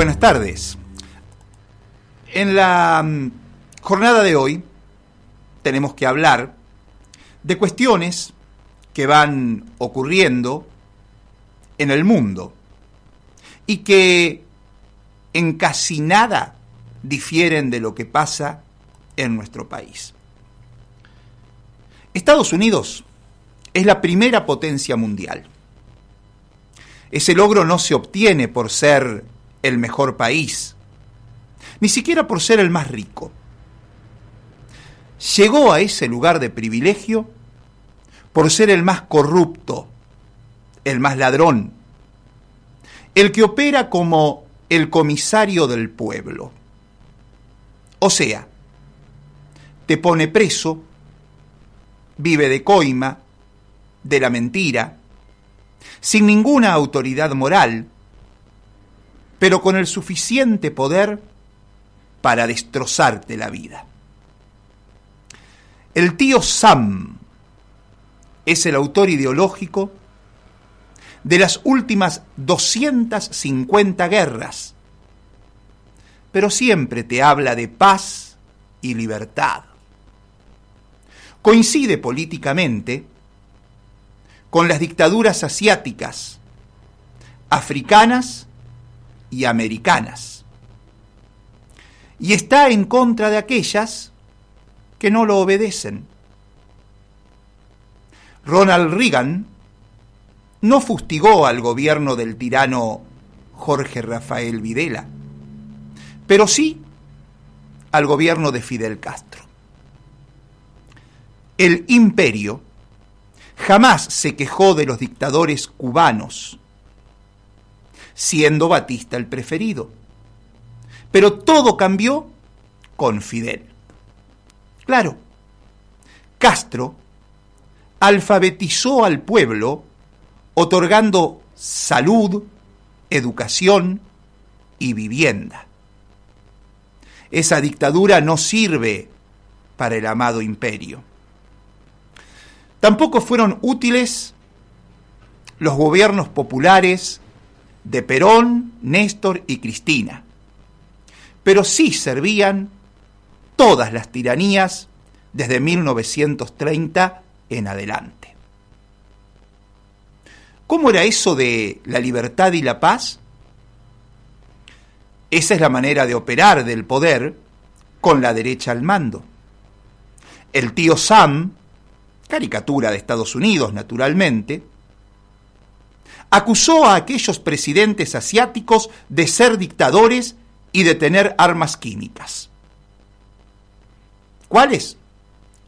Buenas tardes. En la mm, jornada de hoy tenemos que hablar de cuestiones que van ocurriendo en el mundo y que en casi nada difieren de lo que pasa en nuestro país. Estados Unidos es la primera potencia mundial. Ese logro no se obtiene por ser el mejor país, ni siquiera por ser el más rico. Llegó a ese lugar de privilegio por ser el más corrupto, el más ladrón, el que opera como el comisario del pueblo. O sea, te pone preso, vive de coima, de la mentira, sin ninguna autoridad moral, pero con el suficiente poder para destrozarte la vida. El tío Sam es el autor ideológico de las últimas 250 guerras, pero siempre te habla de paz y libertad. Coincide políticamente con las dictaduras asiáticas, africanas y americanas. Y está en contra de aquellas que no lo obedecen. Ronald Reagan no fustigó al gobierno del tirano Jorge Rafael Videla, pero sí al gobierno de Fidel Castro. El imperio jamás se quejó de los dictadores cubanos, siendo Batista el preferido. Pero todo cambió con Fidel. Claro, Castro alfabetizó al pueblo otorgando salud, educación y vivienda. Esa dictadura no sirve para el amado imperio. Tampoco fueron útiles los gobiernos populares de Perón, Néstor y Cristina, pero sí servían todas las tiranías desde 1930 en adelante. ¿Cómo era eso de la libertad y la paz? Esa es la manera de operar del poder con la derecha al mando. El tío Sam caricatura de Estados Unidos naturalmente, acusó a aquellos presidentes asiáticos de ser dictadores y de tener armas químicas. ¿Cuáles?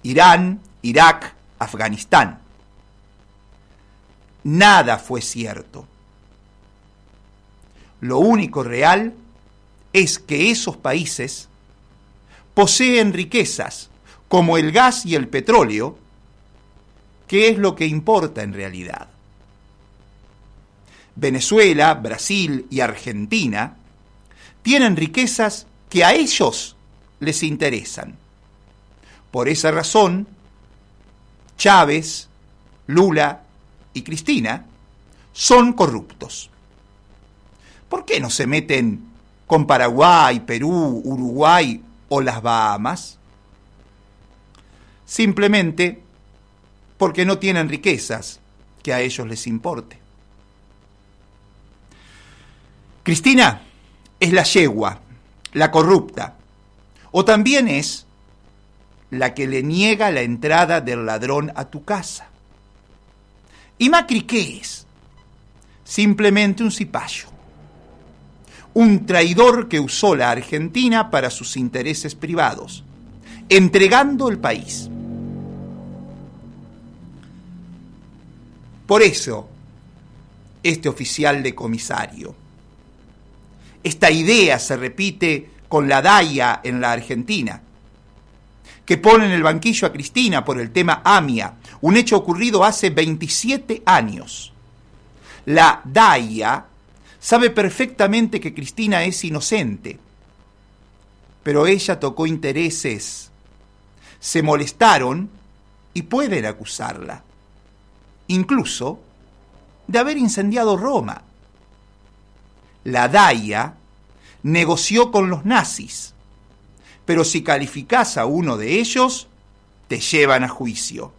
Irán, Irak, Afganistán. Nada fue cierto. Lo único real es que esos países poseen riquezas como el gas y el petróleo ¿Qué es lo que importa en realidad? Venezuela, Brasil y Argentina tienen riquezas que a ellos les interesan. Por esa razón, Chávez, Lula y Cristina son corruptos. ¿Por qué no se meten con Paraguay, Perú, Uruguay o las Bahamas? Simplemente porque no tienen riquezas que a ellos les importe. Cristina es la yegua, la corrupta, o también es la que le niega la entrada del ladrón a tu casa. ¿Y Macri qué es? Simplemente un cipayo, un traidor que usó la Argentina para sus intereses privados, entregando el país. Por eso, este oficial de comisario. Esta idea se repite con la DAIA en la Argentina, que pone en el banquillo a Cristina por el tema AMIA, un hecho ocurrido hace 27 años. La DAIA sabe perfectamente que Cristina es inocente, pero ella tocó intereses, se molestaron y pueden acusarla incluso de haber incendiado Roma. La DAIA negoció con los nazis, pero si calificás a uno de ellos, te llevan a juicio.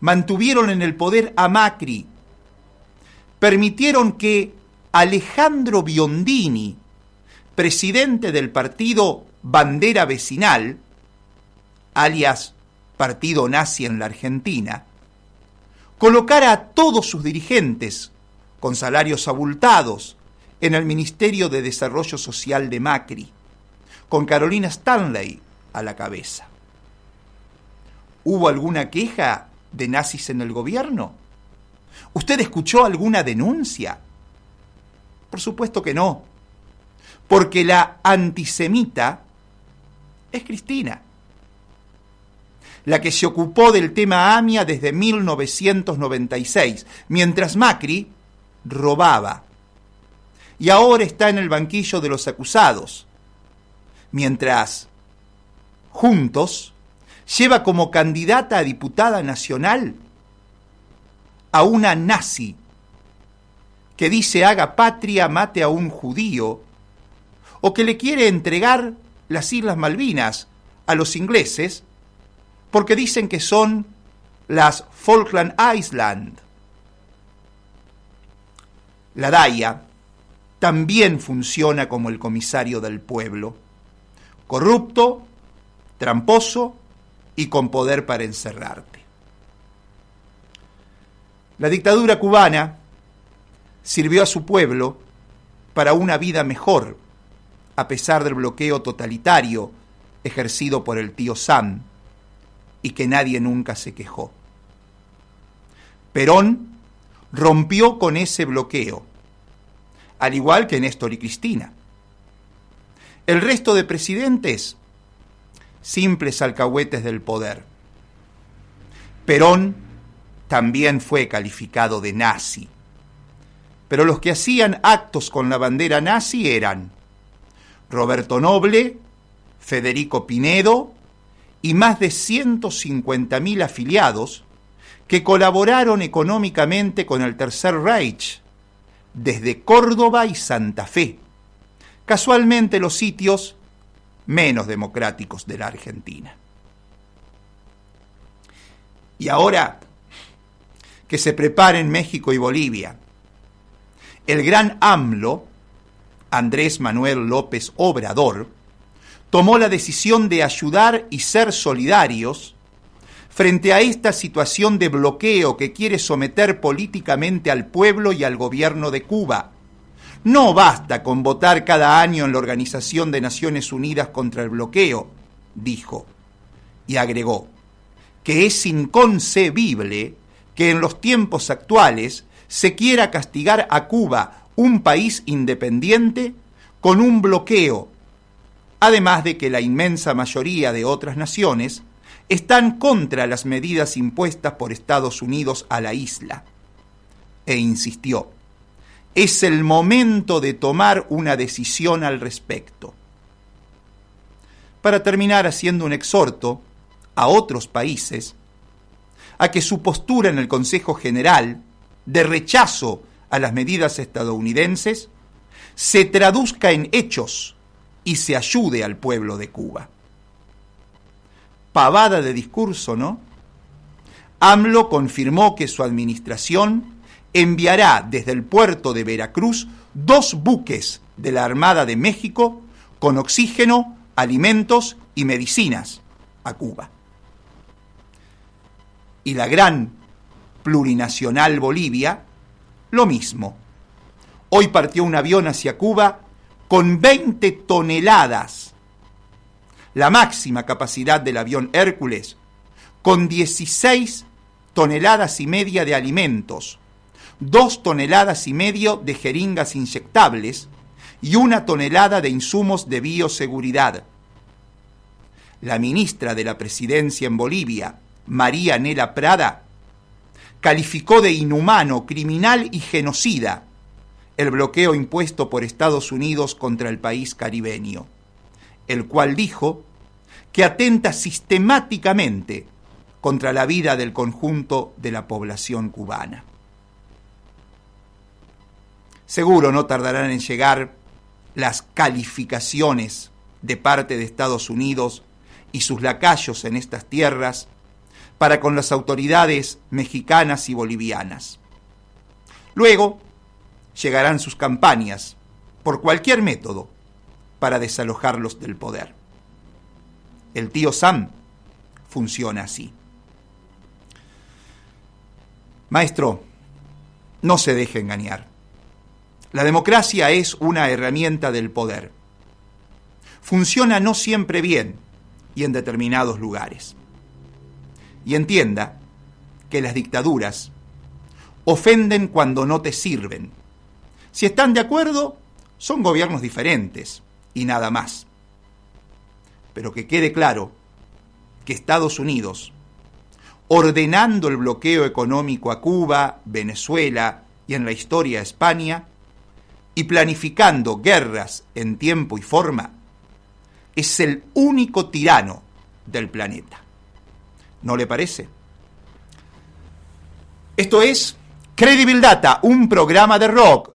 Mantuvieron en el poder a Macri, permitieron que Alejandro Biondini, presidente del partido Bandera Vecinal, alias Partido Nazi en la Argentina, colocara a todos sus dirigentes con salarios abultados en el Ministerio de Desarrollo Social de Macri, con Carolina Stanley a la cabeza. ¿Hubo alguna queja de nazis en el gobierno? ¿Usted escuchó alguna denuncia? Por supuesto que no, porque la antisemita es Cristina, la que se ocupó del tema AMIA desde 1996, mientras Macri robaba. Y ahora está en el banquillo de los acusados, mientras Juntos lleva como candidata a diputada nacional a una nazi que dice haga patria, mate a un judío, o que le quiere entregar las Islas Malvinas a los ingleses porque dicen que son las Falkland Island. La DAIA también funciona como el comisario del pueblo, corrupto, tramposo y con poder para encerrarte. La dictadura cubana sirvió a su pueblo para una vida mejor, a pesar del bloqueo totalitario ejercido por el tío Sam y que nadie nunca se quejó. Perón rompió con ese bloqueo, al igual que Néstor y Cristina. El resto de presidentes, simples alcahuetes del poder. Perón también fue calificado de nazi, pero los que hacían actos con la bandera nazi eran Roberto Noble, Federico Pinedo y más de 150.000 afiliados que colaboraron económicamente con el Tercer Reich desde Córdoba y Santa Fe, casualmente los sitios menos democráticos de la Argentina. Y ahora que se preparen México y Bolivia, el gran AMLO Andrés Manuel López Obrador, tomó la decisión de ayudar y ser solidarios frente a esta situación de bloqueo que quiere someter políticamente al pueblo y al gobierno de Cuba. No basta con votar cada año en la Organización de Naciones Unidas contra el bloqueo, dijo, y agregó, que es inconcebible que en los tiempos actuales se quiera castigar a Cuba un país independiente con un bloqueo, además de que la inmensa mayoría de otras naciones están contra las medidas impuestas por Estados Unidos a la isla. E insistió, es el momento de tomar una decisión al respecto. Para terminar haciendo un exhorto a otros países a que su postura en el Consejo General de rechazo a las medidas estadounidenses se traduzca en hechos y se ayude al pueblo de Cuba. Pavada de discurso, ¿no? AMLO confirmó que su administración enviará desde el puerto de Veracruz dos buques de la Armada de México con oxígeno, alimentos y medicinas a Cuba. Y la gran plurinacional Bolivia lo mismo. Hoy partió un avión hacia Cuba con 20 toneladas, la máxima capacidad del avión Hércules, con 16 toneladas y media de alimentos, 2 toneladas y medio de jeringas inyectables y una tonelada de insumos de bioseguridad. La ministra de la Presidencia en Bolivia, María Nela Prada, calificó de inhumano, criminal y genocida el bloqueo impuesto por Estados Unidos contra el país caribeño, el cual dijo que atenta sistemáticamente contra la vida del conjunto de la población cubana. Seguro no tardarán en llegar las calificaciones de parte de Estados Unidos y sus lacayos en estas tierras para con las autoridades mexicanas y bolivianas. Luego llegarán sus campañas, por cualquier método, para desalojarlos del poder. El tío Sam funciona así. Maestro, no se deje engañar. La democracia es una herramienta del poder. Funciona no siempre bien y en determinados lugares. Y entienda que las dictaduras ofenden cuando no te sirven. Si están de acuerdo, son gobiernos diferentes y nada más. Pero que quede claro que Estados Unidos, ordenando el bloqueo económico a Cuba, Venezuela y en la historia a España, y planificando guerras en tiempo y forma, es el único tirano del planeta. ¿No le parece? Esto es Credible Data, un programa de rock